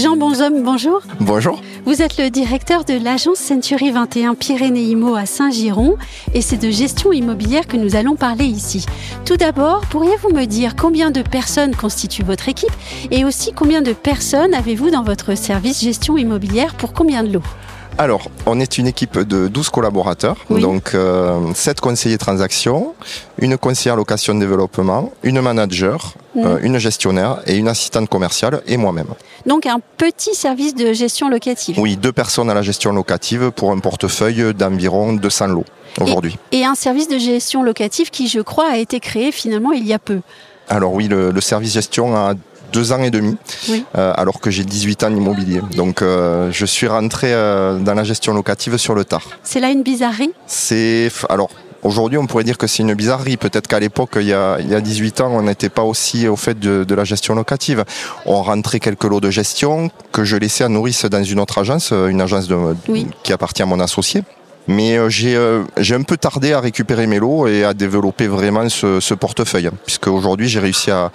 Jean Bonhomme, bonjour. Bonjour. Vous êtes le directeur de l'agence Century 21 Pyrénées-Imo à Saint-Giron et c'est de gestion immobilière que nous allons parler ici. Tout d'abord, pourriez-vous me dire combien de personnes constituent votre équipe et aussi combien de personnes avez-vous dans votre service gestion immobilière pour combien de lots? Alors, on est une équipe de 12 collaborateurs, donc euh, 7 conseillers transactions, une conseillère location développement, une manager, mmh. euh, une gestionnaire et une assistante commerciale et moi-même. Donc un petit service de gestion locative Oui, deux personnes à la gestion locative pour un portefeuille d'environ 200 lots aujourd'hui. Et, et un service de gestion locative qui, je crois, a été créé finalement il y a peu. Alors oui, le, le service gestion a deux ans et demi, euh, alors que j'ai 18 ans d'immobilier. Donc euh, je suis rentré euh, dans la gestion locative sur le tard. C'est là une bizarrerie? C'est alors. Aujourd'hui, on pourrait dire que c'est une bizarrerie. Peut-être qu'à l'époque, il, y a 18 ans, on n'était pas aussi au fait de, la gestion locative. On rentrait quelques lots de gestion que je laissais à nourrice dans une autre agence, une agence de, qui appartient à mon associé. Mais j'ai un peu tardé à récupérer mes lots et à développer vraiment ce, ce portefeuille, puisque aujourd'hui j'ai réussi à,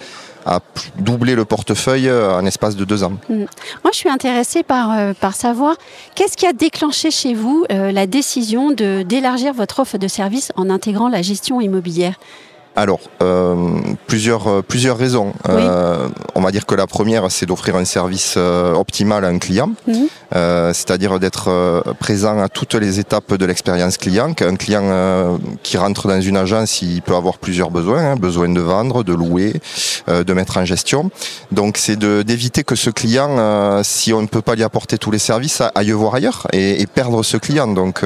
à doubler le portefeuille en espace de deux ans. Mm. Moi, je suis intéressée par, euh, par savoir qu'est-ce qui a déclenché chez vous euh, la décision d'élargir votre offre de service en intégrant la gestion immobilière? Alors, euh, plusieurs, euh, plusieurs raisons. Euh, on va dire que la première, c'est d'offrir un service euh, optimal à un client, mhm. c'est-à-dire d'être présent à toutes les étapes de l'expérience client. Un client qui rentre dans une agence, il peut avoir plusieurs besoins, hein, besoin de vendre, de louer, de mettre en gestion. Donc, c'est d'éviter que ce client, si on ne peut pas lui apporter tous les services, aille voir ailleurs et, et perdre ce client. Donc,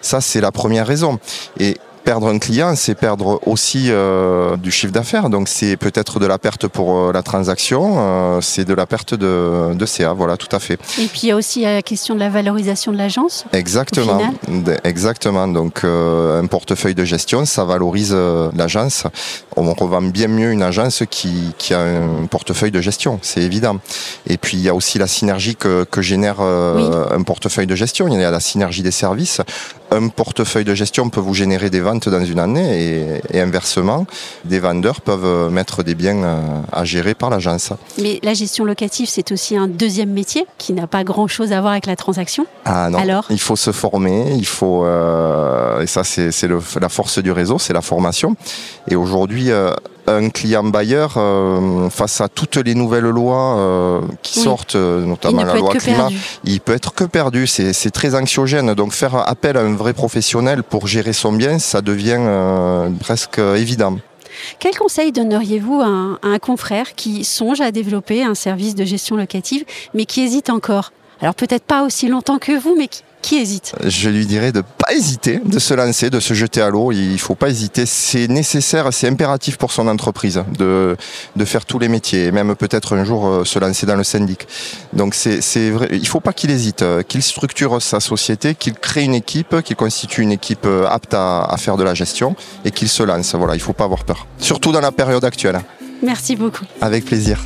ça, c'est la première raison. Et perdre un client, c'est perdre aussi euh, du chiffre d'affaires. Donc c'est peut-être de la perte pour euh, la transaction, euh, c'est de la perte de, de, CA, voilà, tout à fait. Et puis il y a aussi la question de la valorisation de l'agence. Exactement, exactement. Donc un portefeuille de gestion, ça valorise l'agence. On revend bien mieux une agence qui, qui a un portefeuille de gestion, c'est évident. Et puis il y a aussi la synergie que, que génère un portefeuille de gestion. Il y a la synergie des services. Un portefeuille de gestion peut vous générer des ventes dans une année et, inversement, des vendeurs peuvent mettre des biens euh, à gérer par l'agence. Mais la gestion locative, c'est aussi un deuxième métier qui n'a pas grand-chose à voir avec la transaction. Ah non, Alors? Il faut se former, il faut, euh, et ça c'est la force du réseau, c'est la formation. Et aujourd'hui, euh, un client bailleur, euh, face à toutes les nouvelles lois euh, qui sortent, euh, notamment la loi climat, il peut être que perdu. C'est très anxiogène. Donc faire appel à un vrai professionnel pour gérer son bien, ça devient presque évident. Quel conseil donneriez-vous à un confrère qui songe à développer un service de gestion locative, mais qui hésite encore? Alors peut-être pas aussi longtemps que vous, mais qui, qui hésite? Je lui dirais de pas hésiter, de se lancer, de se jeter à l'eau. Il faut pas hésiter. C'est nécessaire, c'est impératif pour son entreprise de, de faire tous les métiers et même peut-être un jour euh, se lancer dans le syndic. Donc c'est, c'est vrai. Il faut pas qu'il hésite, euh, qu'il structure sa société, qu'il crée une équipe, qu'il constitue une équipe euh, apte à, à faire de la gestion et qu'il se lance. Voilà, il faut pas avoir peur. Surtout dans la période actuelle. Merci beaucoup. Avec plaisir.